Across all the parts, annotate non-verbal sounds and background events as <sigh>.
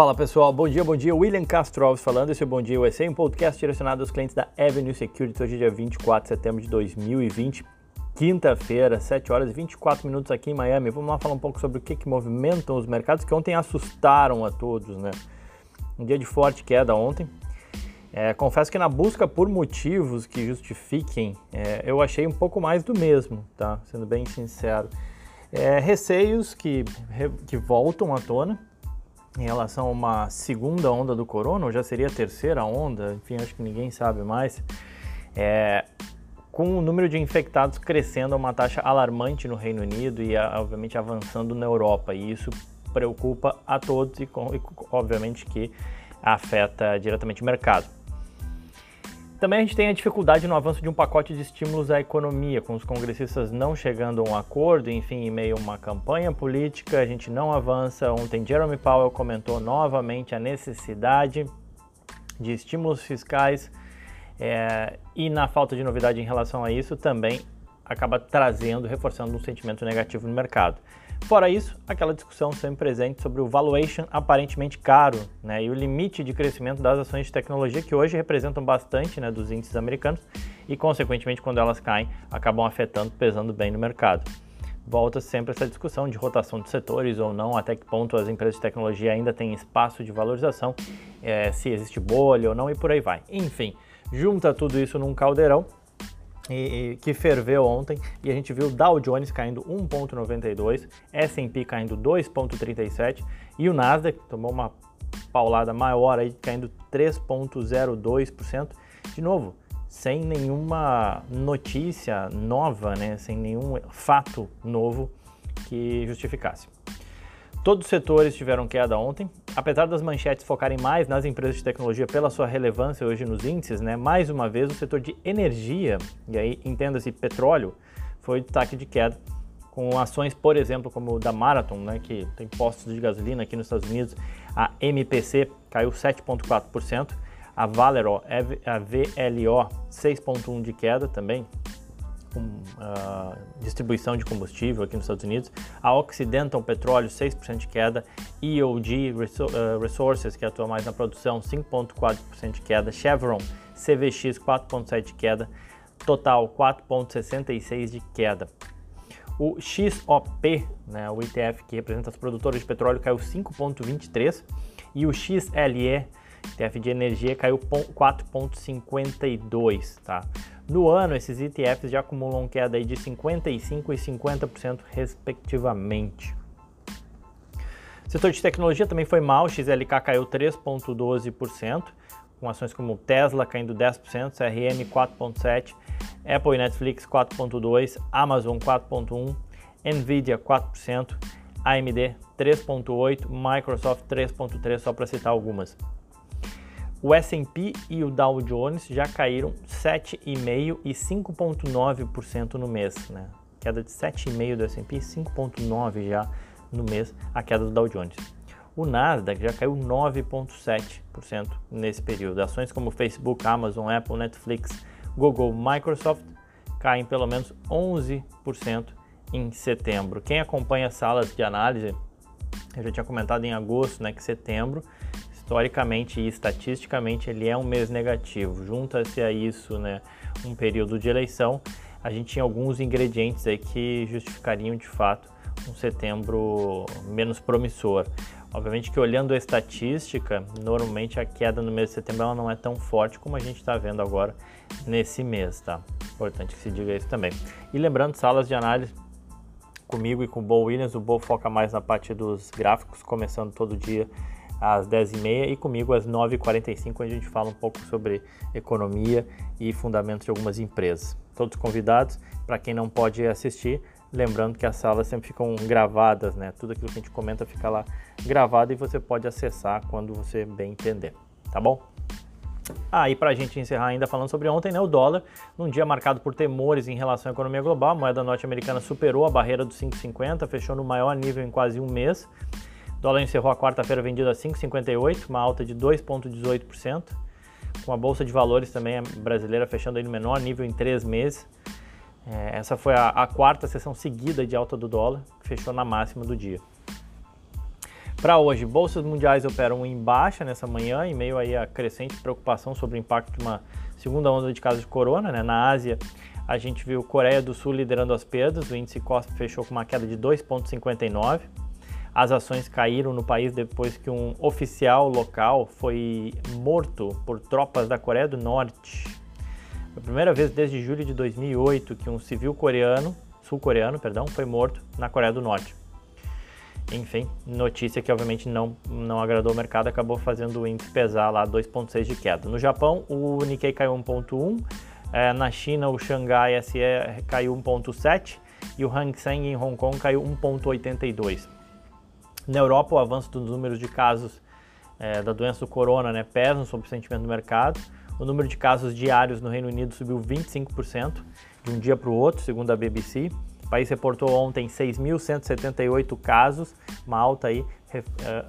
Fala pessoal, bom dia, bom dia. William Castro Alves falando, esse é o Bom Dia USA, um podcast direcionado aos clientes da Avenue Security. Hoje é dia 24 de setembro de 2020, quinta-feira, 7 horas e 24 minutos aqui em Miami. Vamos lá falar um pouco sobre o que, que movimentam os mercados que ontem assustaram a todos, né? Um dia de forte queda ontem. É, confesso que na busca por motivos que justifiquem, é, eu achei um pouco mais do mesmo, tá? Sendo bem sincero. É, receios que, que voltam à tona em relação a uma segunda onda do corona, ou já seria a terceira onda, enfim, acho que ninguém sabe mais, é, com o número de infectados crescendo a uma taxa alarmante no Reino Unido e, obviamente, avançando na Europa. E isso preocupa a todos e, obviamente, que afeta diretamente o mercado. Também a gente tem a dificuldade no avanço de um pacote de estímulos à economia, com os congressistas não chegando a um acordo, enfim, em meio a uma campanha política, a gente não avança. Ontem Jeremy Powell comentou novamente a necessidade de estímulos fiscais é, e na falta de novidade em relação a isso também acaba trazendo, reforçando um sentimento negativo no mercado. Fora isso, aquela discussão sempre presente sobre o valuation aparentemente caro né, e o limite de crescimento das ações de tecnologia que hoje representam bastante né, dos índices americanos e, consequentemente, quando elas caem, acabam afetando, pesando bem no mercado. Volta sempre essa discussão de rotação de setores ou não, até que ponto as empresas de tecnologia ainda têm espaço de valorização, é, se existe bolha ou não e por aí vai. Enfim, junta tudo isso num caldeirão e, que ferveu ontem e a gente viu Dow Jones caindo 1,92, S&P caindo 2,37 e o Nasdaq tomou uma paulada maior aí caindo 3,02%. De novo, sem nenhuma notícia nova, né, sem nenhum fato novo que justificasse. Todos os setores tiveram queda ontem, apesar das manchetes focarem mais nas empresas de tecnologia pela sua relevância hoje nos índices, né? Mais uma vez o setor de energia, e aí entenda-se petróleo, foi destaque de queda, com ações, por exemplo, como da Marathon, né, que tem postos de gasolina aqui nos Estados Unidos, a MPC caiu 7.4%, a Valero, a VLO 6.1 de queda também, com uh, distribuição de combustível aqui nos Estados Unidos, a Occidental Petróleo 6% de queda, EOG ah, Resources, que atua mais na produção, 5,4% de queda, Chevron CVX 4,7% de queda, Total 4,66% de queda. O XOP, né, o ETF que representa os produtores de petróleo, caiu 5,23% e o XLE ETF de energia caiu 4,52, tá? No ano, esses ETFs já acumulam queda de 55% e 50% respectivamente. O setor de tecnologia também foi mal, XLK caiu 3,12%, com ações como Tesla caindo 10%, CRM 4,7%, Apple e Netflix 4,2%, Amazon 4,1%, Nvidia 4%, AMD 3,8%, Microsoft 3,3%, só para citar algumas. O S&P e o Dow Jones já caíram 7,5% e 5,9% no mês, né? Queda de 7,5% do S&P e 5,9% já no mês, a queda do Dow Jones. O Nasdaq já caiu 9,7% nesse período. Ações como Facebook, Amazon, Apple, Netflix, Google, Microsoft caem pelo menos 11% em setembro. Quem acompanha salas de análise, eu já tinha comentado em agosto, né, que setembro historicamente e estatisticamente ele é um mês negativo. Junta-se a isso, né, um período de eleição, a gente tinha alguns ingredientes aí que justificariam de fato um setembro menos promissor. Obviamente que olhando a estatística, normalmente a queda no mês de setembro ela não é tão forte como a gente está vendo agora nesse mês, tá? Importante que se diga isso também. E lembrando, salas de análise comigo e com o Bo Williams, o Bo foca mais na parte dos gráficos, começando todo dia às 10h30 e comigo às 9h45, onde a gente fala um pouco sobre economia e fundamentos de algumas empresas. Todos convidados, para quem não pode assistir, lembrando que as salas sempre ficam gravadas, né? Tudo aquilo que a gente comenta fica lá gravado e você pode acessar quando você bem entender, tá bom? Ah, e para a gente encerrar ainda falando sobre ontem, né, o dólar, num dia marcado por temores em relação à economia global, a moeda norte-americana superou a barreira dos 5,50, fechou no maior nível em quase um mês. O dólar encerrou a quarta-feira vendido a 5,58, uma alta de 2,18%, com a bolsa de valores também brasileira fechando aí no menor nível em três meses. É, essa foi a, a, quarta sessão seguida de alta do dólar, que fechou na máxima do dia. Para hoje, bolsas mundiais operam em baixa nessa manhã, em meio aí a crescente preocupação sobre o impacto de uma segunda onda de casos de corona. Né? Na Ásia, a gente viu Coreia do Sul liderando as perdas, o índice COSP fechou com uma queda de 2,59. As ações caíram no país depois que um oficial local foi morto por tropas da Coreia do Norte. A primeira vez desde julho de 2008 que um civil coreano, sul-coreano, perdão, foi morto na Coreia do Norte. Enfim, notícia que obviamente não, não agradou o mercado, acabou fazendo o índice pesar lá 2,6 de queda. No Japão, o Nikkei caiu 1,1, é, na China, o Xangai SE caiu 1,7 e o Hang Seng em Hong Kong caiu 1,82. Na Europa, o avanço dos números de casos é, da doença do corona né, pesam sobre o sentimento do mercado. O número de casos diários no Reino Unido subiu 25% de um dia para o outro, segundo a BBC. O país reportou ontem 6.178 casos, uma alta aí uh,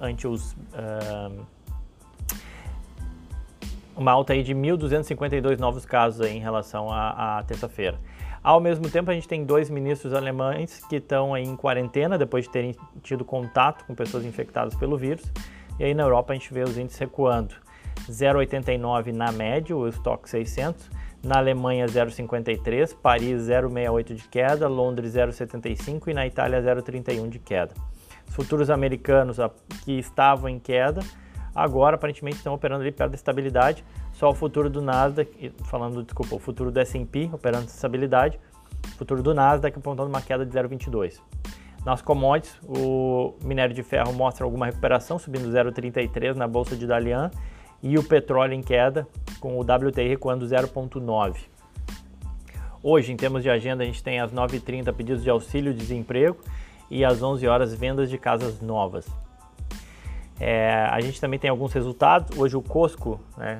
ante os uh, uma alta aí de 1.252 novos casos aí em relação à, à terça-feira. Ao mesmo tempo, a gente tem dois ministros alemães que estão em quarentena depois de terem tido contato com pessoas infectadas pelo vírus. E aí na Europa a gente vê os índices recuando. 0,89 na média, o estoque 600, na Alemanha 0,53, Paris 0,68 de queda, Londres 0,75 e na Itália 0,31 de queda. Os futuros americanos que estavam em queda, agora aparentemente estão operando ali perto da estabilidade, só o futuro do Nasdaq, falando, desculpa, o futuro do S&P operando estabilidade, o futuro do Nasdaq apontando uma queda de 0,22. Nas commodities, o minério de ferro mostra alguma recuperação, subindo 0,33 na bolsa de Dalian e o petróleo em queda, com o WTI recuando 0,9. Hoje, em termos de agenda, a gente tem às 9h30 pedidos de auxílio-desemprego e às 11 horas vendas de casas novas. É, a gente também tem alguns resultados. Hoje o Costco, né,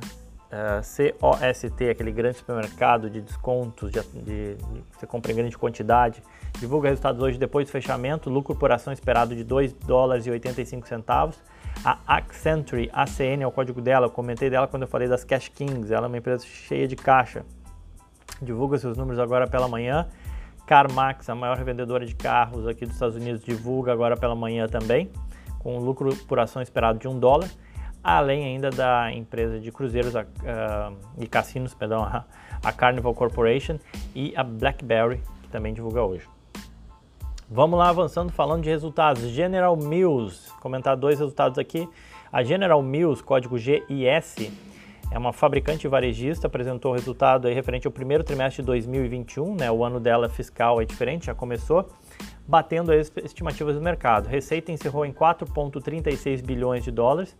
uh, COST, aquele grande supermercado de descontos, de, de, de, você compra em grande quantidade, divulga resultados hoje depois do fechamento, lucro por ação esperado de 2 dólares e 85 centavos, a Accenture, ACN é o código dela, eu comentei dela quando eu falei das Cash Kings, ela é uma empresa cheia de caixa. Divulga seus números agora pela manhã. CarMax, a maior revendedora de carros aqui dos Estados Unidos, divulga agora pela manhã também, com lucro por ação esperado de 1 dólar, além ainda da empresa de cruzeiros uh, e cassinos, perdão, <laughs> a Carnival Corporation e a BlackBerry, que também divulga hoje. Vamos lá avançando falando de resultados. General Mills, comentar dois resultados aqui. A General Mills, código GIS, é uma fabricante varejista, apresentou o resultado aí referente ao primeiro trimestre de 2021, né? O ano dela fiscal é diferente, já começou, batendo as estimativas do mercado. Receita encerrou em 4,36 bilhões de dólares,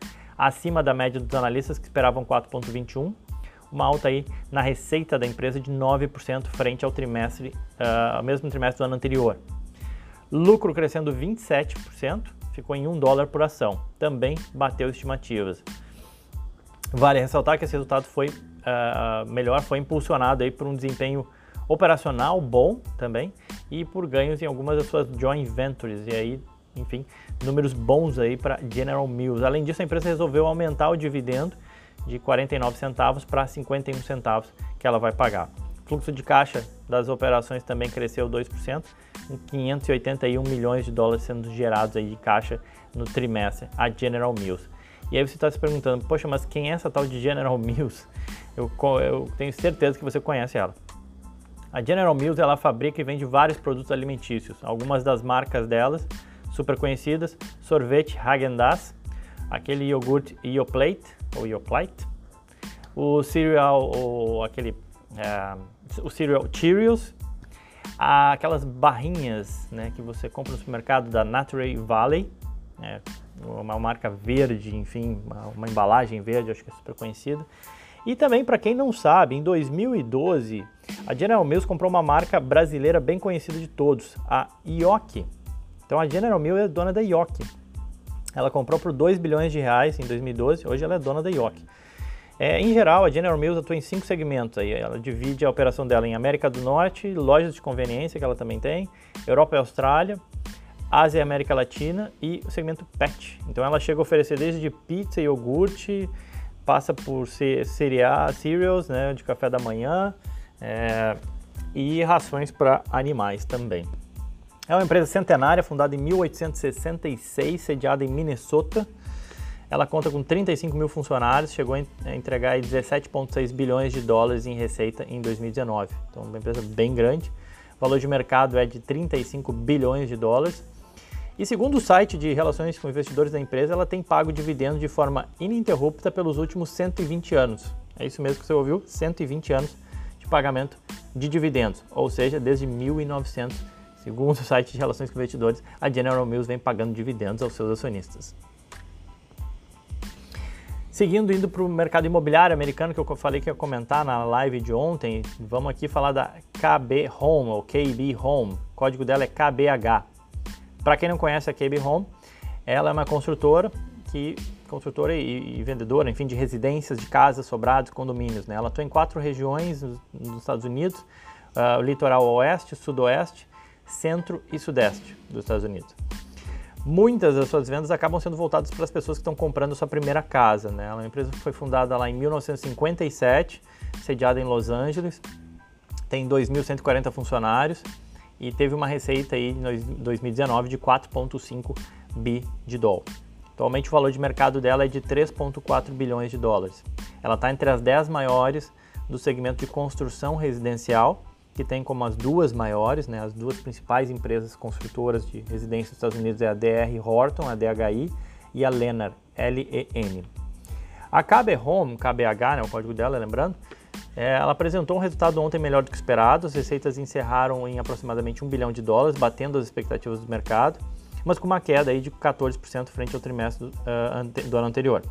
acima da média dos analistas que esperavam 4,21, uma alta aí na receita da empresa de 9% frente ao trimestre, uh, ao mesmo trimestre do ano anterior. Lucro crescendo 27%, ficou em 1 dólar por ação. Também bateu estimativas. Vale ressaltar que esse resultado foi uh, melhor, foi impulsionado aí por um desempenho operacional bom também e por ganhos em algumas das suas joint ventures e aí, enfim, números bons aí para General Mills. Além disso, a empresa resolveu aumentar o dividendo de 49 centavos para 51 centavos que ela vai pagar. O fluxo de caixa das operações também cresceu 2%, com 581 milhões de dólares sendo gerados aí de caixa no trimestre, a General Mills. E aí você está se perguntando, poxa, mas quem é essa tal de General <laughs> Mills? Eu, eu tenho certeza que você conhece ela. A General Mills ela fabrica e vende vários produtos alimentícios. Algumas das marcas delas, super conhecidas, sorvete Häagen-Dazs, aquele iogurte Yoplait, ou Yoplait, o cereal, ou aquele, é, o cereal Cheerios, aquelas barrinhas né, que você compra no supermercado da Nature Valley, né, uma marca verde, enfim, uma, uma, embalagem verde, acho que é super conhecida. E também, para quem não sabe, em 2012, a General Mills comprou uma marca brasileira bem conhecida de todos, a Ioki. Então a General Mills é dona da Ioki. Ela comprou por 2 bilhões de reais em 2012, hoje ela é dona da Ioki. É, em geral, a General Mills atua em cinco segmentos. Aí. Ela divide a operação dela em América do Norte, lojas de conveniência, que ela também tem, Europa e Austrália, Ásia e América Latina e o segmento PET. Então ela chega a oferecer desde pizza, iogurte, passa por cereal, cereals, né, de café da manhã é, e rações para animais também. É uma empresa centenária, fundada em 1866, sediada em Minnesota. Ela conta com 35 mil funcionários, chegou a entregar 17,6 bilhões de dólares em receita em 2019. Então, uma empresa bem grande. O valor de mercado é de 35 bilhões de dólares. E segundo o site de relações com investidores da empresa, ela tem pago dividendos de forma ininterrupta pelos últimos 120 anos. É isso mesmo que você ouviu, 120 anos de pagamento de dividendos, ou seja, desde 1900, segundo o site de relações com investidores, a General Mills vem pagando dividendos aos seus acionistas. Seguindo, indo para o mercado imobiliário americano, que eu falei que ia comentar na live de ontem, vamos aqui falar da KB Home, ou KB Home. O código dela é KBH. Para quem não conhece a KB Home, ela é uma construtora que construtora e, e, vendedora, enfim, de residências, de casas, sobrados, condomínios. Né? Ela atua em quatro regiões nos Estados Unidos: uh, litoral oeste, sudoeste, centro e sudeste dos Estados Unidos. Muitas das suas vendas acabam sendo voltadas para as pessoas que estão comprando sua primeira casa. Né? Ela é uma empresa que foi fundada lá em 1957, sediada em Los Angeles, tem 2.140 funcionários e teve uma receita aí em 2019 de 4,5 bi de dólar. Atualmente o valor de mercado dela é de 3,4 bilhões de dólares. Ela está entre as 10 maiores do segmento de construção residencial, que tem como as duas maiores, né, as duas principais empresas construtoras de residência dos Estados Unidos é a DR Horton, a DHI, e a Lennar, L-E-N. A KB Home, KBH, né, o código dela, lembrando, é, ela apresentou um resultado ontem melhor do que esperado. As receitas encerraram em aproximadamente 1 bilhão de dólares, batendo as expectativas do mercado, mas com uma queda aí de 14% frente ao trimestre do, uh, do ano anterior.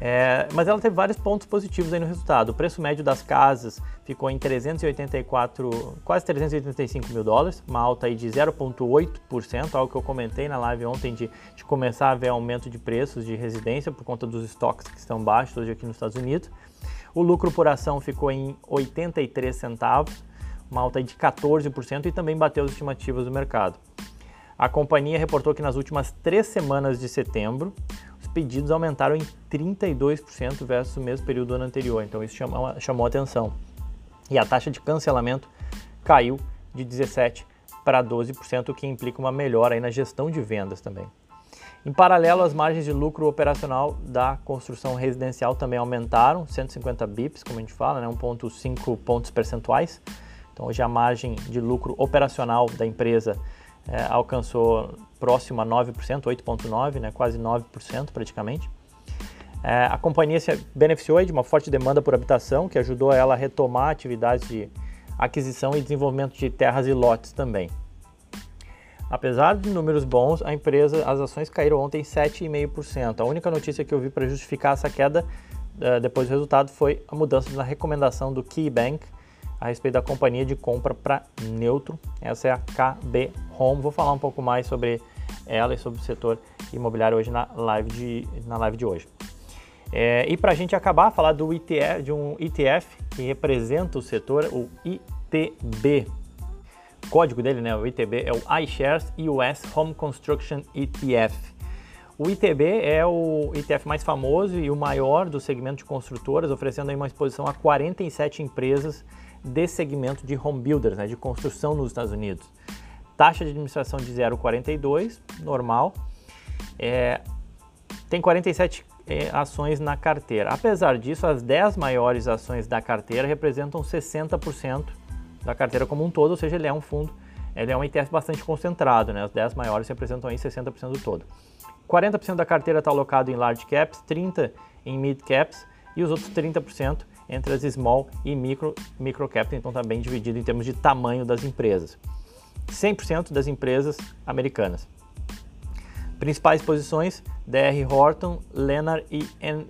É, mas ela teve vários pontos positivos aí no resultado. O preço médio das casas ficou em 384, quase 385 mil dólares, uma alta aí de 0,8%, algo que eu comentei na live ontem de, de começar a ver aumento de preços de residência por conta dos estoques que estão baixos hoje aqui nos Estados Unidos. O lucro por ação ficou em 83 centavos, uma alta de 14% e também bateu as estimativas do mercado. A companhia reportou que nas últimas três semanas de setembro, pedidos aumentaram em 32% versus o mesmo período do ano anterior, então isso chamou, chamou atenção. E a taxa de cancelamento caiu de 17% para 12%, o que implica uma melhora na gestão de vendas também. Em paralelo, as margens de lucro operacional da construção residencial também aumentaram, 150 bips, como a gente fala, né, 1,5 pontos percentuais. Então, hoje a margem de lucro operacional da empresa é, alcançou próximo a 9%, 8,9%, né, quase 9% praticamente. É, a companhia se beneficiou de uma forte demanda por habitação, que ajudou ela a retomar atividades de aquisição e desenvolvimento de terras e lotes também. Apesar de números bons, a empresa, as ações caíram ontem 7,5%. A única notícia que eu vi para justificar essa queda uh, depois do resultado foi a mudança na recomendação do KeyBank a respeito da companhia de compra para neutro. Essa é a KB Home. Vou falar um pouco mais sobre ela e sobre o setor imobiliário hoje na live de, na live de hoje. É, e para a gente acabar, falar do ETF, de um ETF que representa o setor, o ITB, o código dele, né, o ITB, é o iShares US Home Construction ETF. O ITB é o ETF mais famoso e o maior do segmento de construtoras, oferecendo uma exposição a 47 empresas desse segmento de home builders, né, de construção nos Estados Unidos. Taxa de administração de 0,42, normal. É, tem 47 é, ações na carteira. Apesar disso, as 10 maiores ações da carteira representam 60% da carteira como um todo, ou seja, ele é um fundo, ele é um ETF bastante concentrado, né? As 10 maiores representam aí 60% do todo. 40% da carteira está alocado em large caps, 30% em mid caps e os outros 30% entre as small e micro, micro caps, então está bem dividido em termos de tamanho das empresas. 100% das empresas americanas. Principais posições: DR Horton, Lennar e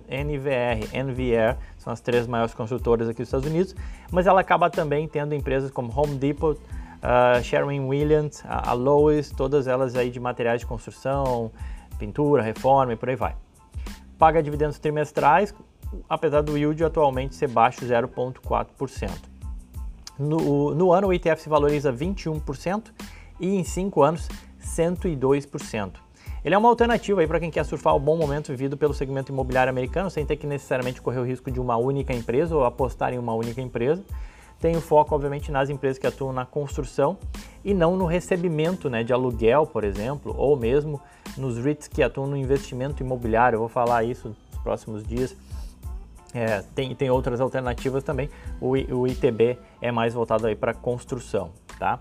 NVR. NVR são as três maiores construtoras aqui dos Estados Unidos, mas ela acaba também tendo empresas como Home Depot, uh, Sherwin-Williams, a, a Lowe's, todas elas aí de materiais de construção, pintura, reforma e por aí vai. Paga dividendos trimestrais, apesar do yield atualmente ser baixo, 0,4%. No, no ano, o ETF se valoriza 21% e em 5 anos, 102%. Ele é uma alternativa para quem quer surfar o bom momento vivido pelo segmento imobiliário americano sem ter que necessariamente correr o risco de uma única empresa ou apostar em uma única empresa. tenho foco, obviamente, nas empresas que atuam na construção e não no recebimento né, de aluguel, por exemplo, ou mesmo nos REITs que atuam no investimento imobiliário. Eu vou falar isso nos próximos dias. É, tem, tem outras alternativas também. O, o ITB é mais voltado aí para construção, tá?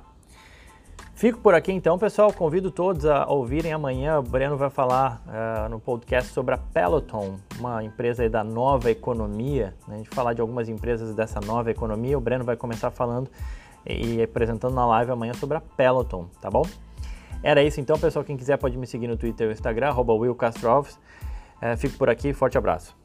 Fico por aqui então, pessoal. Convido todos a ouvirem amanhã. O Breno vai falar uh, no podcast sobre a Peloton, uma empresa da nova economia. Né? A gente falar de algumas empresas dessa nova economia. O Breno vai começar falando e apresentando na live amanhã sobre a Peloton, tá bom? Era isso então, pessoal. Quem quiser pode me seguir no Twitter e Instagram, Will Castro Alves. Uh, fico por aqui, forte abraço.